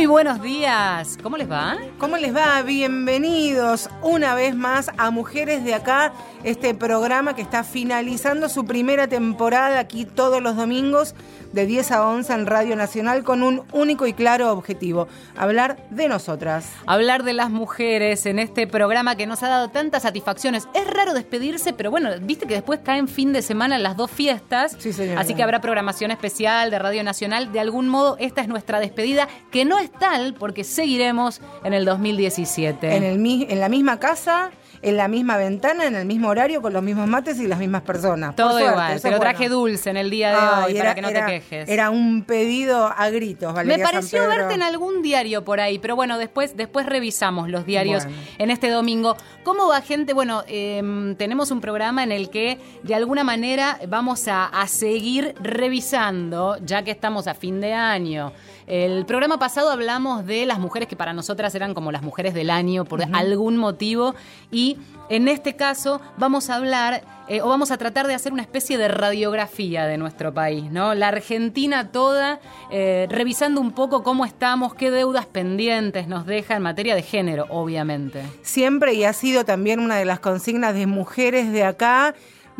Muy buenos días. ¿Cómo les va? ¿Cómo les va? Bienvenidos una vez más a Mujeres de Acá, este programa que está finalizando su primera temporada aquí todos los domingos de 10 a 11 en Radio Nacional con un único y claro objetivo, hablar de nosotras. Hablar de las mujeres en este programa que nos ha dado tantas satisfacciones. Es raro despedirse, pero bueno, viste que después caen fin de semana las dos fiestas, Sí, así que habrá programación especial de Radio Nacional. De algún modo, esta es nuestra despedida, que no es tal porque seguiremos en el 2017. En, el, en la misma casa, en la misma ventana, en el mismo horario, con los mismos mates y las mismas personas. Todo suerte, igual, pero traje bueno. dulce en el día de hoy era- para que no era- te quejes. Era un pedido a gritos, Valeria Me pareció San Pedro. verte en algún diario por ahí, pero bueno, después, después revisamos los diarios Bueno. en este domingo. ¿Cómo va gente? Bueno, em, tenemos un programa en el que de alguna manera vamos a, a seguir revisando, ya que estamos a fin de año. El programa pasado hablamos de las mujeres que para nosotras eran como las mujeres del año por algún motivo y en este caso vamos a hablar eh, o vamos a tratar de hacer una especie de radiografía de nuestro país, ¿no? La Argentina toda, eh, revisando un poco cómo estamos, qué deudas pendientes nos deja en materia de género, obviamente. Siempre y ha sido también una de las consignas de mujeres de acá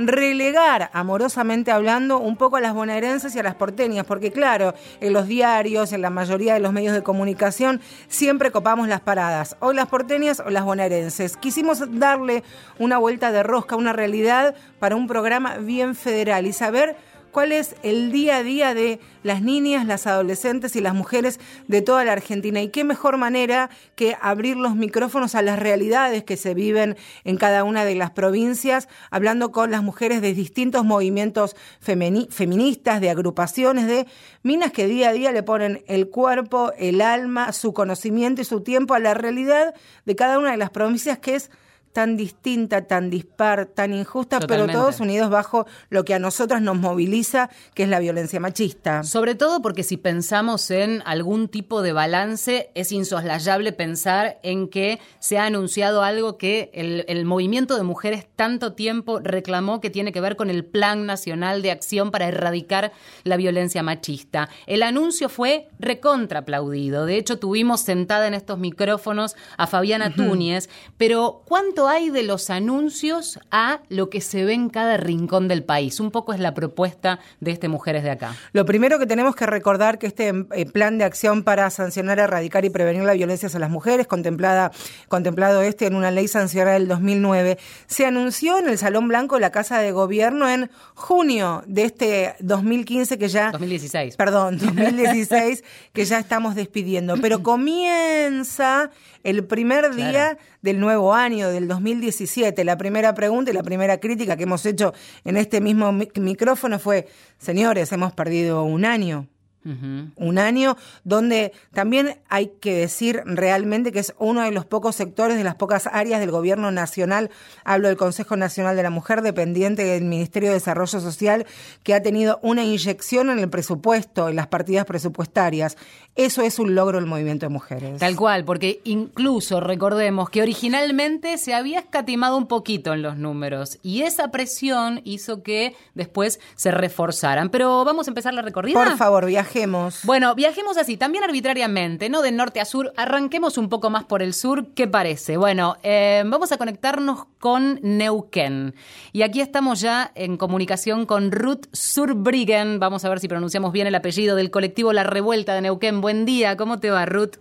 relegar, amorosamente hablando, un poco a las bonaerenses y a las porteñas, porque claro, en los diarios, en la mayoría de los medios de comunicación, siempre copamos las paradas, o las porteñas o las bonaerenses. Quisimos darle una vuelta de rosca, una realidad para un programa bien federal y saber cuál es el día a día de las niñas, las adolescentes y las mujeres de toda la Argentina. Y qué mejor manera que abrir los micrófonos a las realidades que se viven en cada una de las provincias, hablando con las mujeres de distintos movimientos feministas, de agrupaciones, de minas que día a día le ponen el cuerpo, el alma, su conocimiento y su tiempo a la realidad de cada una de las provincias que es tan distinta, tan dispar, tan injusta, Totalmente. pero todos unidos bajo lo que a nosotras nos moviliza, que es la violencia machista. Sobre todo porque si pensamos en algún tipo de balance, es insoslayable pensar en que se ha anunciado algo que el, el movimiento de mujeres tanto tiempo reclamó que tiene que ver con el Plan Nacional de Acción para erradicar la violencia machista. El anuncio fue recontra aplaudido. De hecho, tuvimos sentada en estos micrófonos a Fabiana Túñez, pero ¿cuánto hay de los anuncios a lo que se ve en cada rincón del país? Un poco es la propuesta de este Mujeres de Acá. Lo primero que tenemos que recordar que este eh, plan de acción para sancionar, erradicar y prevenir la violencia hacia las mujeres, contemplada, contemplado este en una ley sancionada del 2009, se anunció en el Salón Blanco de la Casa de Gobierno en junio de este 2015 que ya 2016. Perdón, 2016, que ya estamos despidiendo. Pero comienza el primer día Claro. del nuevo año, del 2017. La primera pregunta y la primera crítica que hemos hecho en este mismo mi- micrófono fue, señores, hemos perdido un año. Un año donde también hay que decir realmente que es uno de los pocos sectores, de las pocas áreas del gobierno nacional, hablo del Consejo Nacional de la Mujer, dependiente del Ministerio de Desarrollo Social, que ha tenido una inyección en el presupuesto, en las partidas presupuestarias. Eso es un logro del movimiento de mujeres. Tal cual, porque incluso recordemos que originalmente se había escatimado un poquito en los números y esa presión hizo que después se reforzaran. Pero vamos a empezar la recorrida. Por favor, viajemos. Bueno, viajemos así, también arbitrariamente, ¿no? De norte a sur. Arranquemos un poco más por el sur. ¿Qué parece? Bueno, eh, vamos a conectarnos con Neuquén. Y aquí estamos ya en comunicación con Ruth Surbriggen. Vamos a ver si pronunciamos bien el apellido del colectivo La Revuelta de Neuquén. Buen día, ¿cómo te va, Ruth?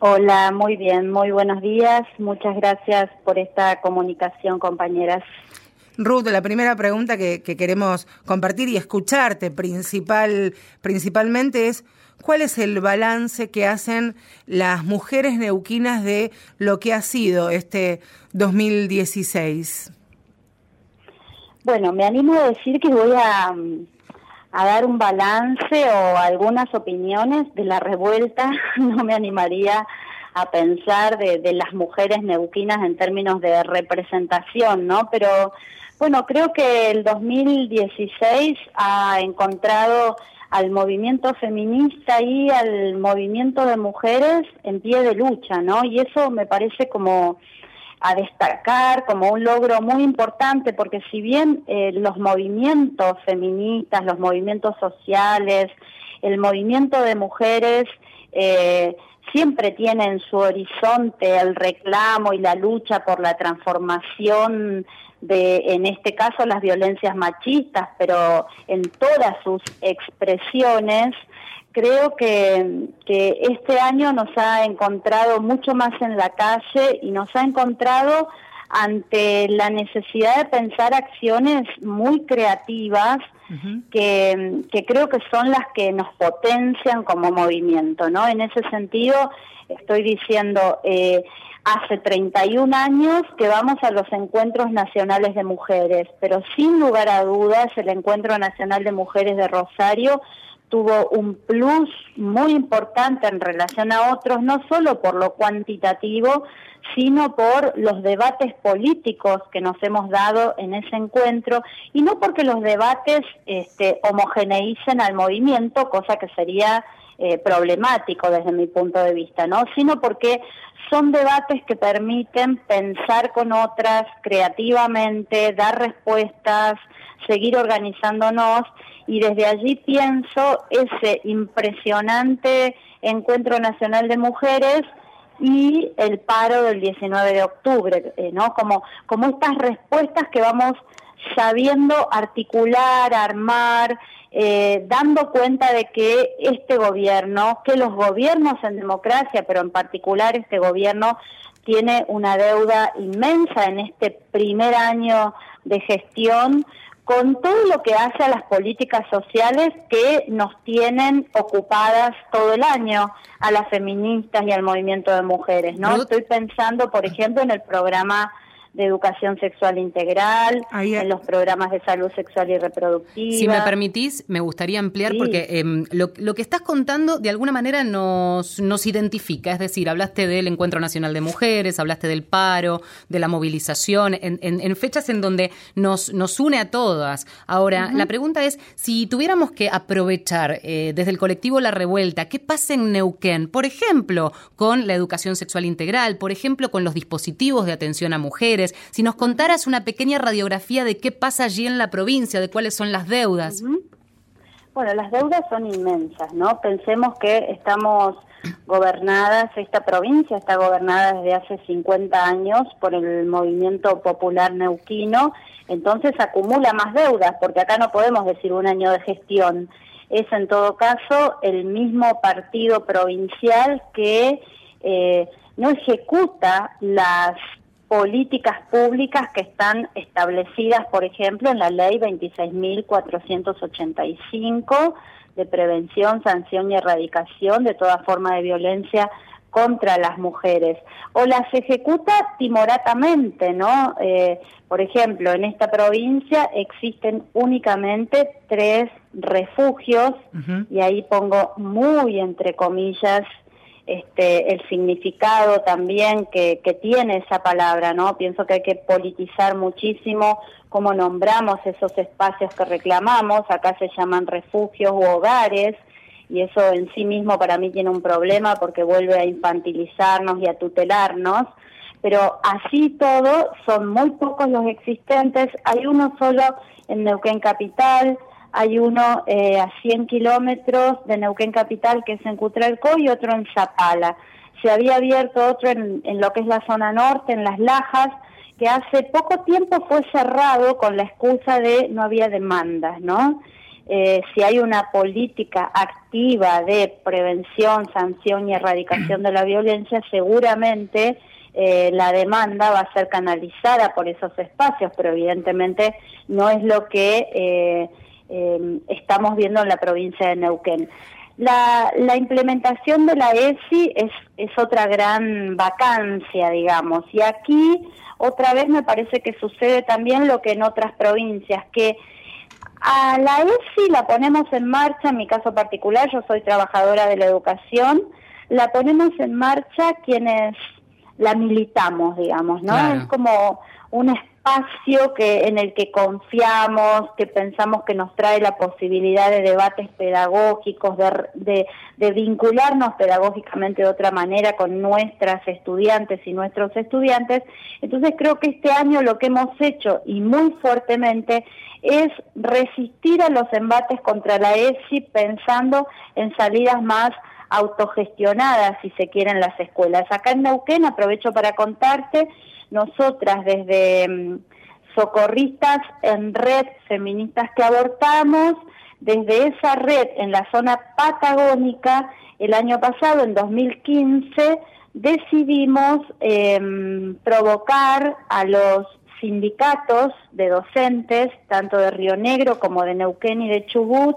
Hola, muy bien, muy buenos días. Muchas gracias por esta comunicación, compañeras. Ruth, la primera pregunta que, que queremos compartir y escucharte principal, principalmente es cuál es el balance que hacen las mujeres neuquinas de lo que ha sido este 2016. Bueno, me animo a decir que voy a, a dar un balance o algunas opiniones de la revuelta. No me animaría a pensar de, de las mujeres neuquinas en términos de representación, ¿no? Pero bueno, creo que el 2016 ha encontrado al movimiento feminista y al movimiento de mujeres en pie de lucha, ¿no? Y eso me parece como a destacar como un logro muy importante, porque si bien eh, los movimientos feministas, los movimientos sociales, el movimiento de mujeres eh, siempre tiene en su horizonte el reclamo y la lucha por la transformación de, en este caso, las violencias machistas, pero en todas sus expresiones, creo que, que este año nos ha encontrado mucho más en la calle y nos ha encontrado ante la necesidad de pensar acciones muy creativas que, que, creo que son las que nos potencian como movimiento, ¿no? En ese sentido, estoy diciendo, eh, hace 31 años que vamos a los encuentros nacionales de mujeres, pero sin lugar a dudas el Encuentro Nacional de Mujeres de Rosario tuvo un plus muy importante en relación a otros, no solo por lo cuantitativo, sino por los debates políticos que nos hemos dado en ese encuentro y no porque los debates este, homogeneicen al movimiento, cosa que sería eh, problemático desde mi punto de vista, ¿no? Sino porque son debates que permiten pensar con otras creativamente, dar respuestas, seguir organizándonos y desde allí pienso ese impresionante encuentro nacional de mujeres y el paro del 19 de octubre, eh, ¿no? Como, como estas respuestas que vamos sabiendo articular, armar, eh, dando cuenta de que este gobierno, que los gobiernos en democracia, pero en particular este gobierno, tiene una deuda inmensa en este primer año de gestión con todo lo que hace a las políticas sociales que nos tienen ocupadas todo el año, a las feministas y al movimiento de mujeres, ¿no? Estoy pensando, por ejemplo, en el programa de educación sexual integral, en los programas de salud sexual y reproductiva. Si me permitís, me gustaría ampliar porque em, lo, que estás contando de alguna manera nos, nos identifica, es decir, hablaste del Encuentro Nacional de Mujeres, hablaste del paro, de la movilización, en, en, fechas en donde nos, nos une a todas. Ahora, la pregunta es, si tuviéramos que aprovechar eh, desde el colectivo La Revuelta, ¿qué pasa en Neuquén? Por ejemplo, con la educación sexual integral, por ejemplo, con los dispositivos de atención a mujeres, si nos contaras una pequeña radiografía de qué pasa allí en la provincia, de cuáles son las deudas. Bueno, las deudas son inmensas, ¿no? Pensemos que estamos gobernadas, esta provincia está gobernada desde hace 50 años por el movimiento popular neuquino, entonces acumula más deudas, porque acá no podemos decir un año de gestión. Es en todo caso el mismo partido provincial que eh, no ejecuta las políticas públicas que están establecidas, por ejemplo, en la ley 26.485 de prevención, sanción y erradicación de toda forma de violencia contra las mujeres o las ejecuta timoratamente, ¿no? Eh, por ejemplo, en esta provincia existen únicamente tres refugios y ahí pongo muy entre comillas este, el significado también que, que, tiene esa palabra, ¿no? Pienso que hay que politizar muchísimo cómo nombramos esos espacios que reclamamos, acá se llaman refugios u hogares, y eso en sí mismo para mí tiene un problema porque vuelve a infantilizarnos y a tutelarnos, pero así todo son muy pocos los existentes, hay uno solo en Neuquén Capital, hay uno eh, a 100 kilómetros de Neuquén Capital, que es en Cutralcó, y otro en Zapala. Se había abierto otro en, lo que es la zona norte, en Las Lajas, que hace poco tiempo fue cerrado con la excusa de no había demandas, ¿no? Eh, si hay una política activa de prevención, sanción y erradicación de la violencia, seguramente eh, la demanda va a ser canalizada por esos espacios, pero evidentemente no es lo que eh, estamos viendo en la provincia de Neuquén. La, la, implementación de la ESI es, es otra gran vacancia, digamos, y aquí otra vez me parece que sucede también lo que en otras provincias, que a la ESI la ponemos en marcha, en mi caso particular, yo soy trabajadora de la educación, la ponemos en marcha quienes la militamos, digamos, ¿no? Es como un espacio que en el que confiamos, que pensamos que nos trae la posibilidad de debates pedagógicos, de, de, vincularnos pedagógicamente de otra manera con nuestras estudiantes y nuestros estudiantes. Entonces creo que este año lo que hemos hecho y muy fuertemente es resistir a los embates contra la ESI pensando en salidas más autogestionadas, si se quieren, las escuelas. Acá en Neuquén, aprovecho para contarte, nosotras desde mm, socorristas en red feministas que abortamos, desde esa red en la zona patagónica, el año pasado, en 2015, decidimos em, provocar a los sindicatos de docentes, tanto de Río Negro como de Neuquén y de Chubut,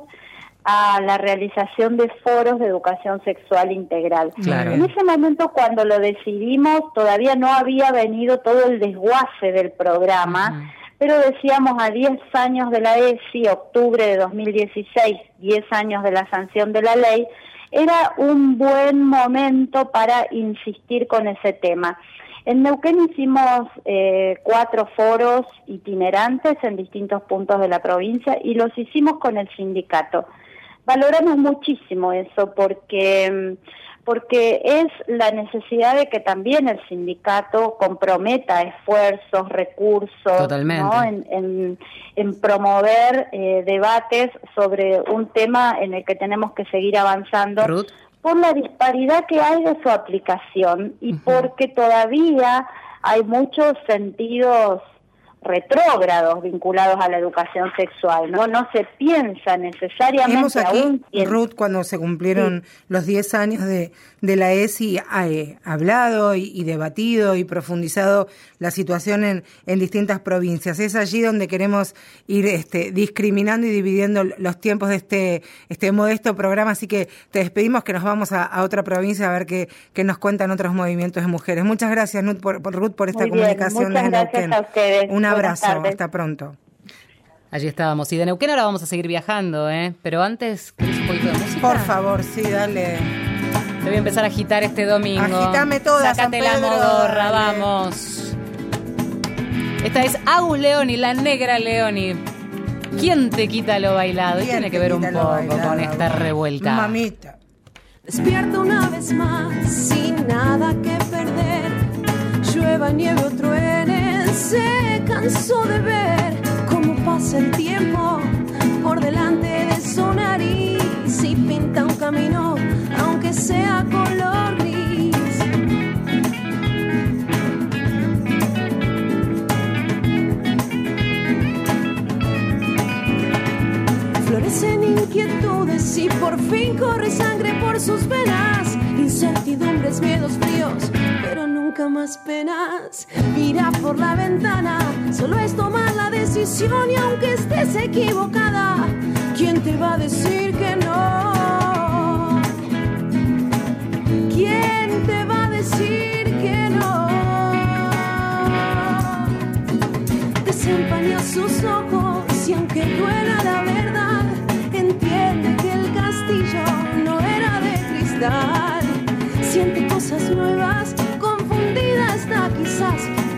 a la realización de foros de educación sexual integral. En ese momento, cuando lo decidimos, todavía no había venido todo el desguace del programa, pero decíamos a 10 años de la ESI, octubre de 2016, 10 años de la sanción de la ley, era un buen momento para insistir con ese tema. En Neuquén hicimos eh, cuatro foros itinerantes en distintos puntos de la provincia y los hicimos con el sindicato. Valoramos muchísimo eso porque porque es la necesidad de que también el sindicato comprometa esfuerzos, recursos, En, promover eh, debates sobre un tema en el que tenemos que seguir avanzando. por la disparidad que hay de su aplicación y porque todavía hay muchos sentidos retrógrados vinculados a la educación sexual, ¿no? No se piensa necesariamente Hemos aquí, Ruth, cuando se cumplieron los 10 años de, de la ESI, ha eh, hablado y, debatido y profundizado la situación en, en distintas provincias. Es allí donde queremos ir este, discriminando y dividiendo los tiempos de este, este modesto programa, así que te despedimos que nos vamos a, otra provincia a ver qué, qué, nos cuentan otros movimientos de mujeres. Muchas gracias, Ruth, por, Ruth, por esta comunicación. Muchas gracias a ustedes abrazo, hasta pronto. Allí estábamos. Y de Neuquén ahora vamos a seguir viajando, ¿eh? Pero antes, un poquito de música? Por favor, sí, dale. Te voy a empezar a agitar este domingo. Agítame toda, Sácate la modorra, vamos. Esta es Agus Leoni, la negra Leoni. ¿Quién te quita lo bailado? Y tiene que ver un poco con esta revuelta. Mamita. Despierta una vez más, sin nada que perder. Llueva, nieve o truene se cansó de ver cómo pasa el tiempo por delante de su nariz y pinta un camino, aunque sea color gris. Florecen inquietudes y por fin corre sangre por sus venas, incertidumbres, miedos fríos, no más penas. Mira por la ventana, solo es tomar la decisión y aunque estés equivocada, ¿quién te va a decir que no? ¿Quién te va a decir que no? Desempaña sus ojos y aunque duela la verdad, entiende que el castillo no era de cristal. Siente cosas nuevas quizás,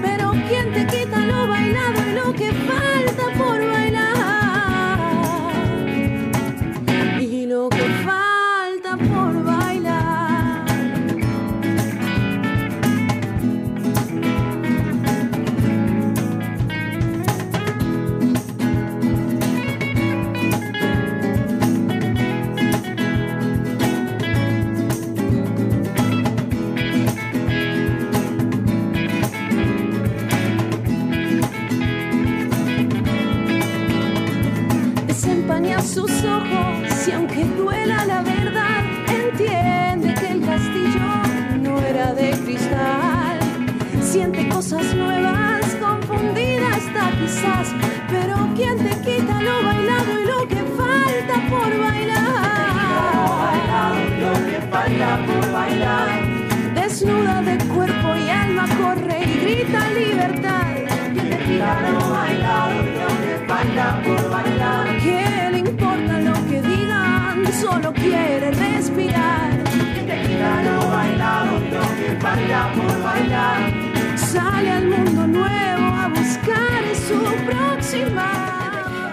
siente cosas nuevas, confundida está quizás, pero ¿quién te quita lo bailado y lo que falta por bailar? Bailado lo que falta por bailar. Desnuda de cuerpo y alma corre y grita libertad. ¿Quién te quita lo bailado y lo que falta por bailar? ¿Qué le importa lo que digan? Solo quiere respirar. ¿Quién te quita lo bailado y lo que falta por bailar? sale al mundo nuevo a buscar su próxima.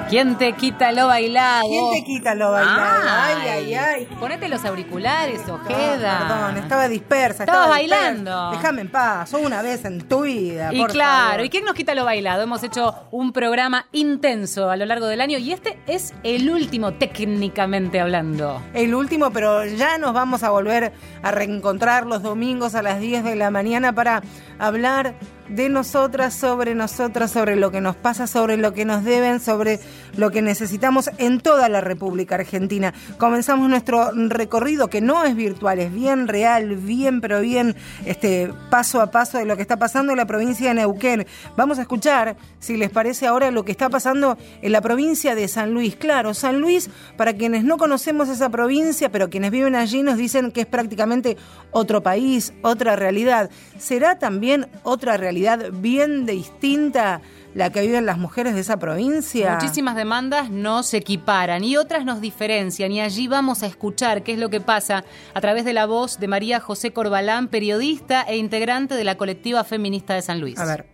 ¿Quién te quita lo bailado? ¿Quién te quita lo bailado? Ay, ay, ay. Ponete los auriculares, Ojeda. perdón, estaba dispersa. Estabas estaba bailando. Déjame en paz, una vez en tu vida. Y por claro, favor. ¿y quién nos quita lo bailado? Hemos hecho un programa intenso a lo largo del año y este es el último técnicamente hablando. El último, pero ya nos vamos a volver a reencontrar los domingos a las 10 de la mañana para hablar de nosotras, sobre nosotras, sobre lo que nos pasa, sobre lo que nos deben, sobre lo que necesitamos en toda la República Argentina. Comenzamos nuestro recorrido que no es virtual, es bien real, bien pero bien este paso a paso de lo que está pasando en la provincia de Neuquén. Vamos a escuchar, si les parece ahora, lo que está pasando en la provincia de San Luis. Claro, San Luis, para quienes no conocemos esa provincia, pero quienes viven allí nos dicen que es prácticamente otro país, otra realidad. ¿Será también otra realidad bien distinta la que viven las mujeres de esa provincia? Muchísimas demandas nos equiparan y otras nos diferencian y allí vamos a escuchar qué es lo que pasa a través de la voz de María José Corbalán, periodista e integrante de la colectiva feminista de San Luis. A ver.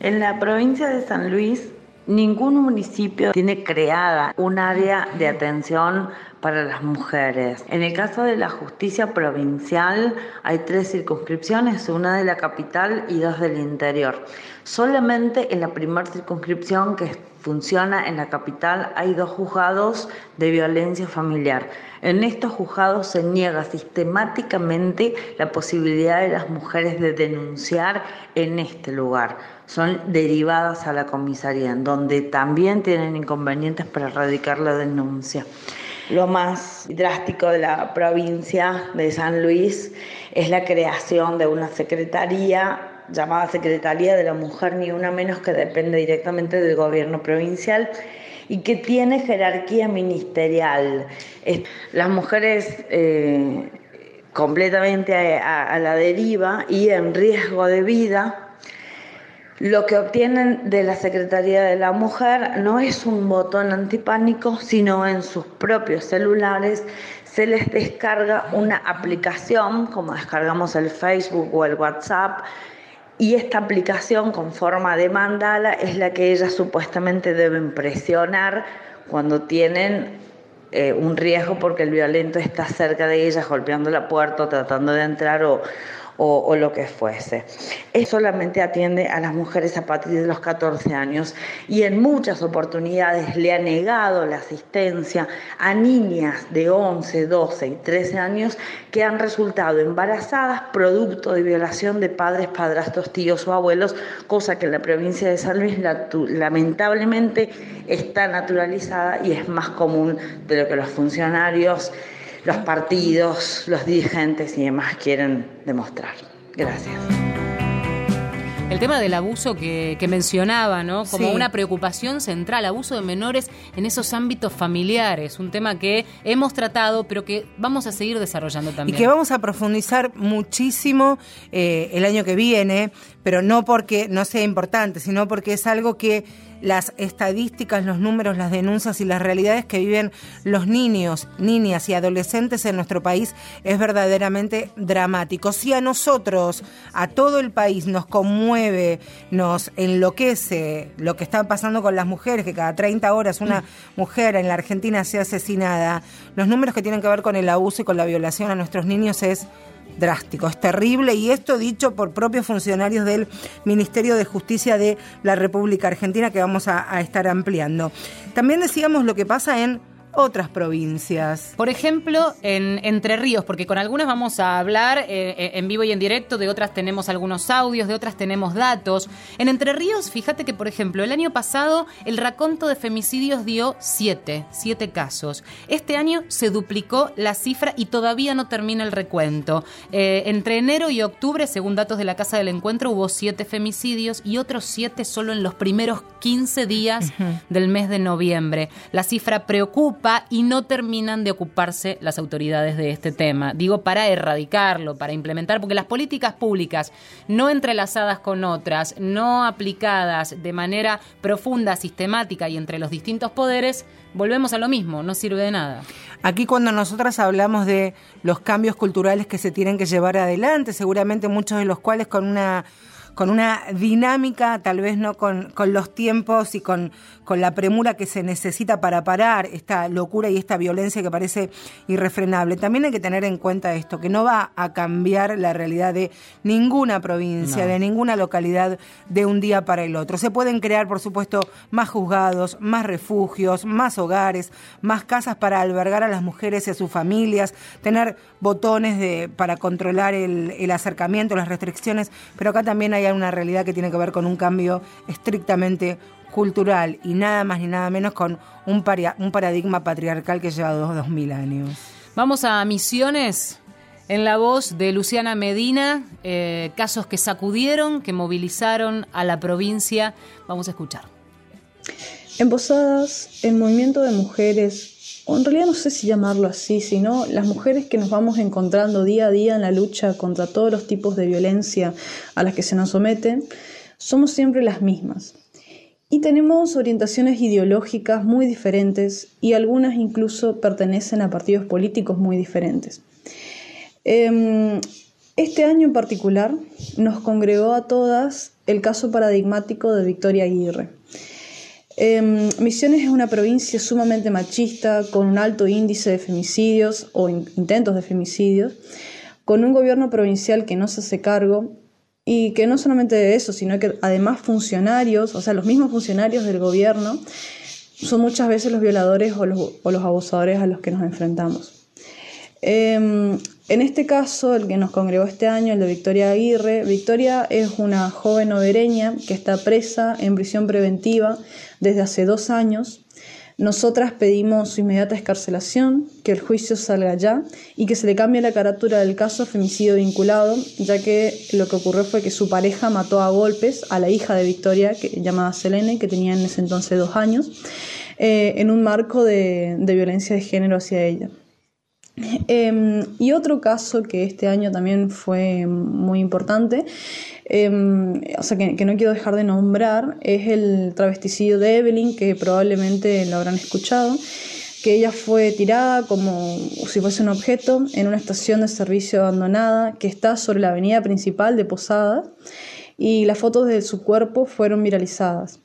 En la provincia de San Luis, ningún municipio tiene creada un área de atención para las mujeres. En el caso de la justicia provincial hay tres circunscripciones, una de la capital y dos del interior. Solamente en la primera circunscripción que funciona en la capital hay dos juzgados de violencia familiar. En estos juzgados se niega sistemáticamente la posibilidad de las mujeres de denunciar en este lugar. Son derivadas a la comisaría, en donde también tienen inconvenientes para erradicar la denuncia. Lo más drástico de la provincia de San Luis es la creación de una secretaría llamada Secretaría de la Mujer, ni una menos que depende directamente del gobierno provincial y que tiene jerarquía ministerial. Las mujeres eh, completamente a, a la deriva y en riesgo de vida lo que obtienen de la Secretaría de la Mujer no es un botón antipánico, sino en sus propios celulares se les descarga una aplicación, como descargamos el Facebook o el WhatsApp, y esta aplicación con forma de mandala es la que ellas supuestamente deben presionar cuando tienen eh, un riesgo porque el violento está cerca de ellas, golpeando la puerta, o tratando de entrar o, o, lo que fuese. Es solamente atiende a las mujeres a partir de los 14 años y en muchas oportunidades le ha negado la asistencia a niñas de 11, 12 y 13 años que han resultado embarazadas producto de violación de padres, padrastros, tíos o abuelos, cosa que en la provincia de San Luis lamentablemente está naturalizada y es más común de lo que los funcionarios los partidos, los dirigentes y demás quieren demostrar. Gracias. El tema del abuso que, que mencionaba, ¿no? Como Sí. una preocupación central, abuso de menores en esos ámbitos familiares, un tema que hemos tratado, pero que vamos a seguir desarrollando Y también. que vamos a profundizar muchísimo eh, el año que viene, pero no porque no sea importante, sino porque es algo que las estadísticas, los números, las denuncias y las realidades que viven los niños, niñas y adolescentes en nuestro país es verdaderamente dramático. Si a nosotros, a todo el país, nos conmueve, nos enloquece lo que está pasando con las mujeres, que cada 30 horas una mujer en la Argentina sea asesinada, los números que tienen que ver con el abuso y con la violación a nuestros niños es drástico, es terrible y esto dicho por propios funcionarios del Ministerio de Justicia de la República Argentina que vamos a, a estar ampliando. También decíamos lo que pasa en otras provincias. Por ejemplo, en Entre Ríos, porque con algunas vamos a hablar eh, eh, en vivo y en directo, de otras tenemos algunos audios, de otras tenemos datos. En Entre Ríos, fíjate que, por ejemplo, el año pasado el raconto de femicidios dio siete, siete casos. Este año se duplicó la cifra y todavía no termina el recuento. Eh, entre enero y octubre, según datos de la Casa del Encuentro, hubo siete femicidios y otros siete solo en los primeros 15 días del mes de noviembre. La cifra preocupa y no terminan de ocuparse las autoridades de este tema. Digo, para erradicarlo, para implementar, porque las políticas públicas no entrelazadas con otras, no aplicadas de manera profunda, sistemática y entre los distintos poderes, volvemos a lo mismo, no sirve de nada. Aquí cuando nosotras hablamos de los cambios culturales que se tienen que llevar adelante, seguramente muchos de los cuales con una con una dinámica, tal vez no con, con los tiempos y con, con la premura que se necesita para parar esta locura y esta violencia que parece irrefrenable. También hay que tener en cuenta esto, que no va a cambiar la realidad de ninguna provincia, de ninguna localidad de un día para el otro. Se pueden crear, por supuesto, más juzgados, más refugios, más hogares, más casas para albergar a las mujeres y a sus familias, tener botones de, para controlar el, el acercamiento, las restricciones, pero acá también hay una realidad que tiene que ver con un cambio estrictamente cultural y nada más ni nada menos con un, un paradigma patriarcal que lleva dos, dos mil años. Vamos a Misiones. En la voz de Luciana Medina, eh, casos que sacudieron, que movilizaron a la provincia. Vamos a escuchar. En Posadas, el movimiento de mujeres, en realidad no sé si llamarlo así, sino las mujeres que nos vamos encontrando día a día en la lucha contra todos los tipos de violencia a las que se nos someten, somos siempre las mismas. Y tenemos orientaciones ideológicas muy diferentes y algunas incluso pertenecen a partidos políticos muy diferentes. Em, este año en particular nos congregó a todas el caso paradigmático de Victoria Aguirre. Em, Misiones es una provincia sumamente machista, con un alto índice de femicidios o intentos de femicidios, con un gobierno provincial que no se hace cargo y que no solamente de eso, sino que además funcionarios, o sea, los mismos funcionarios del gobierno, son muchas veces los violadores o los, o los abusadores a los que nos enfrentamos. Em, en este caso, el que nos congregó este año, el de Victoria Aguirre, Victoria es una joven obereña que está presa en prisión preventiva desde hace dos años nosotras pedimos su inmediata escarcelación, que el juicio salga ya y que se le cambie la carátula del caso femicidio vinculado, ya que lo que ocurrió fue que su pareja mató a golpes a la hija de Victoria, que, llamada Selene, que tenía en ese entonces dos años, eh, en un marco de violencia de género hacia ella. Em, y otro caso que este año también fue muy importante, em, o sea que, no quiero dejar de nombrar, es el travesticidio de Evelyn, que probablemente lo habrán escuchado, que ella fue tirada como si fuese un objeto en una estación de servicio abandonada que está sobre la avenida principal de Posada y las fotos de su cuerpo fueron viralizadas.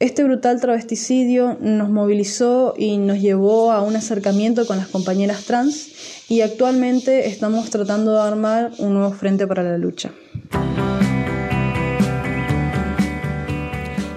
Este brutal travesticidio nos movilizó y nos llevó a un acercamiento con las compañeras trans y actualmente estamos tratando de armar un nuevo frente para la lucha.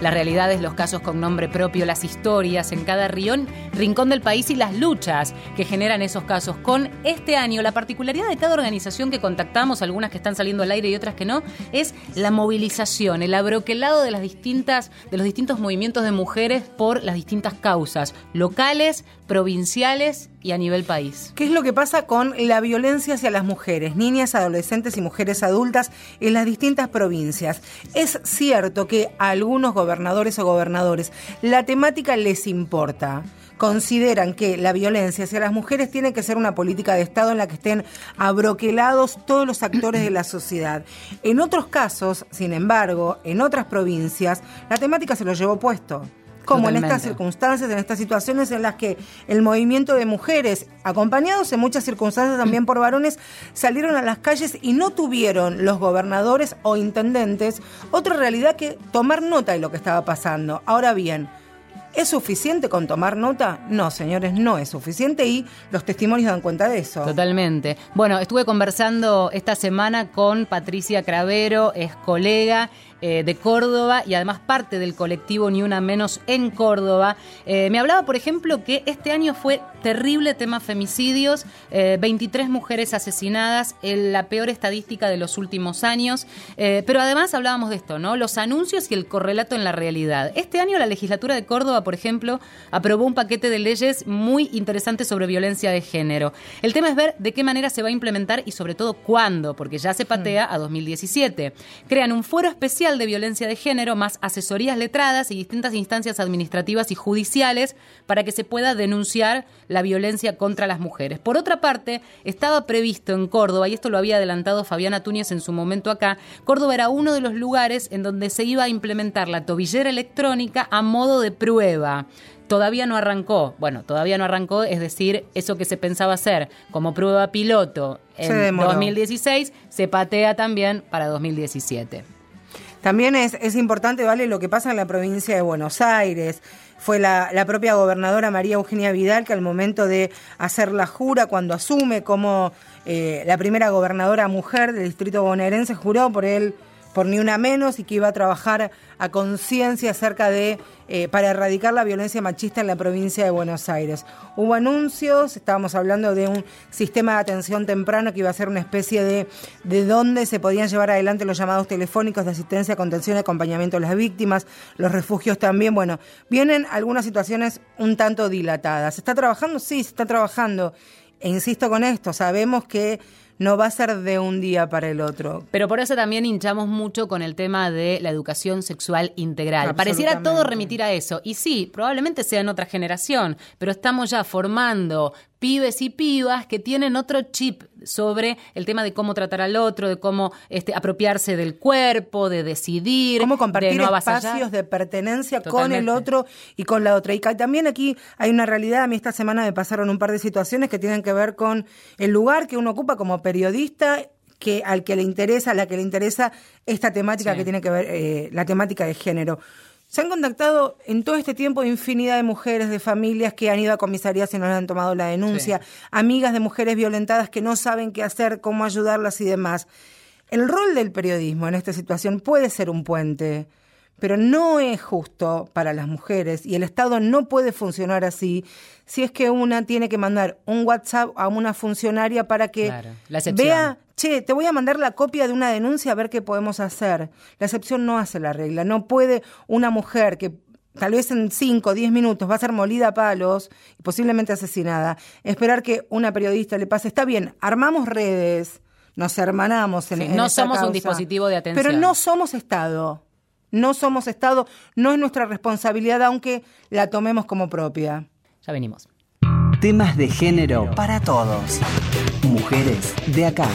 Las realidades, los casos con nombre propio, las historias en cada rión, rincón del país y las luchas que generan esos casos. Con este año, la particularidad de cada organización que contactamos, algunas que están saliendo al aire y otras que no, es la movilización, el abroquelado de las distintas, de los distintos movimientos de mujeres por las distintas causas, locales, provinciales y a nivel país. ¿Qué es lo que pasa con la violencia hacia las mujeres, niñas, adolescentes y mujeres adultas en las distintas provincias? Es cierto que a algunos gobernadores o gobernadores la temática les importa consideran que la violencia hacia las mujeres tiene que ser una política de Estado en la que estén abroquelados todos los actores de la sociedad. En otros casos, sin embargo, en otras provincias, la temática se lo llevó puesto como en estas circunstancias, en estas situaciones en las que el movimiento de mujeres, acompañados en muchas circunstancias también por varones, salieron a las calles y no tuvieron los gobernadores o intendentes otra realidad que tomar nota de lo que estaba pasando. Ahora bien, ¿Es suficiente con tomar nota? No, señores, no es suficiente y los testimonios dan cuenta de eso. Totalmente. Bueno, estuve conversando esta semana con Patricia Cravero, es colega eh, de Córdoba y además parte del colectivo Ni Una Menos en Córdoba. Eh, me hablaba, por ejemplo, que este año fue terrible tema femicidios, 23 eh, mujeres asesinadas, la peor estadística de los últimos años, pero además hablábamos de esto, ¿no? Los anuncios y el correlato en la realidad. Este año la legislatura de Córdoba, por ejemplo, aprobó un paquete de leyes muy interesante sobre violencia de género. El tema es ver de qué manera se va a implementar y sobre todo cuándo, porque ya se patea a 2017. Crean un foro especial de Violencia de Género, más asesorías letradas y distintas instancias administrativas y judiciales para que se pueda denunciar la violencia contra las mujeres. Por otra parte, estaba previsto en Córdoba, y esto lo había adelantado Fabiana Túñez en su momento acá, Córdoba era uno de los lugares en donde se iba a implementar la tobillera electrónica a modo de prueba todavía no arrancó. Bueno, todavía no arrancó, es decir, eso que se pensaba hacer como prueba piloto en 2016 se patea también para 2017. También es, es importante, ¿vale? Lo que pasa en la provincia de Buenos Aires. Fue la, la propia gobernadora María Eugenia Vidal que al momento de hacer la jura, cuando asume como eh, la primera gobernadora mujer del distrito bonaerense, juró por él por ni una menos y que iba a trabajar a conciencia acerca de eh, para erradicar la violencia machista en la provincia de Buenos Aires. Hubo anuncios, estábamos hablando de un sistema de atención temprano que iba a ser una especie de de dónde se podían llevar adelante los llamados telefónicos de asistencia, contención y acompañamiento de las víctimas, los refugios también. Bueno, vienen algunas situaciones un tanto dilatadas. ¿Se está trabajando? Sí, se está trabajando. E insisto con esto, sabemos que no va a ser de un día para el otro. Pero por eso también hinchamos mucho con el tema de la educación sexual integral. Pareciera todo remitir a eso. Y sí, probablemente sea en otra generación, pero estamos ya formando pibes y pibas que tienen otro chip sobre el tema de cómo tratar al otro, de cómo este, apropiarse del cuerpo, de decidir, cómo de compartir no avasallar. espacios de pertenencia con el otro y con la otra. Y también aquí hay una realidad, a mí esta semana me pasaron un par de situaciones que tienen que ver con el lugar que uno ocupa como periodista que al que le interesa, a la que le interesa esta temática Sí. que tiene que ver eh, la temática de género. Se han contactado en todo este tiempo infinidad de mujeres, de familias que han ido a comisarías y no les han tomado la denuncia, amigas de mujeres violentadas que no saben qué hacer, cómo ayudarlas y demás. El rol del periodismo en esta situación puede ser un puente, pero no es justo para las mujeres y el Estado no puede funcionar así si es que una tiene que mandar un WhatsApp a una funcionaria para que Claro, vea, che, te voy a mandar la copia de una denuncia a ver qué podemos hacer. La excepción no hace la regla. No puede una mujer que tal vez en 5 o 10 minutos va a ser molida a palos y posiblemente asesinada, esperar que una periodista le pase, está bien, armamos redes, nos hermanamos en, Sí, en no esta somos un dispositivo de atención. Pero no somos Estado. No somos Estado, no es nuestra responsabilidad, aunque la tomemos como propia. Ya venimos. Temas de género para todos. Mujeres de acá.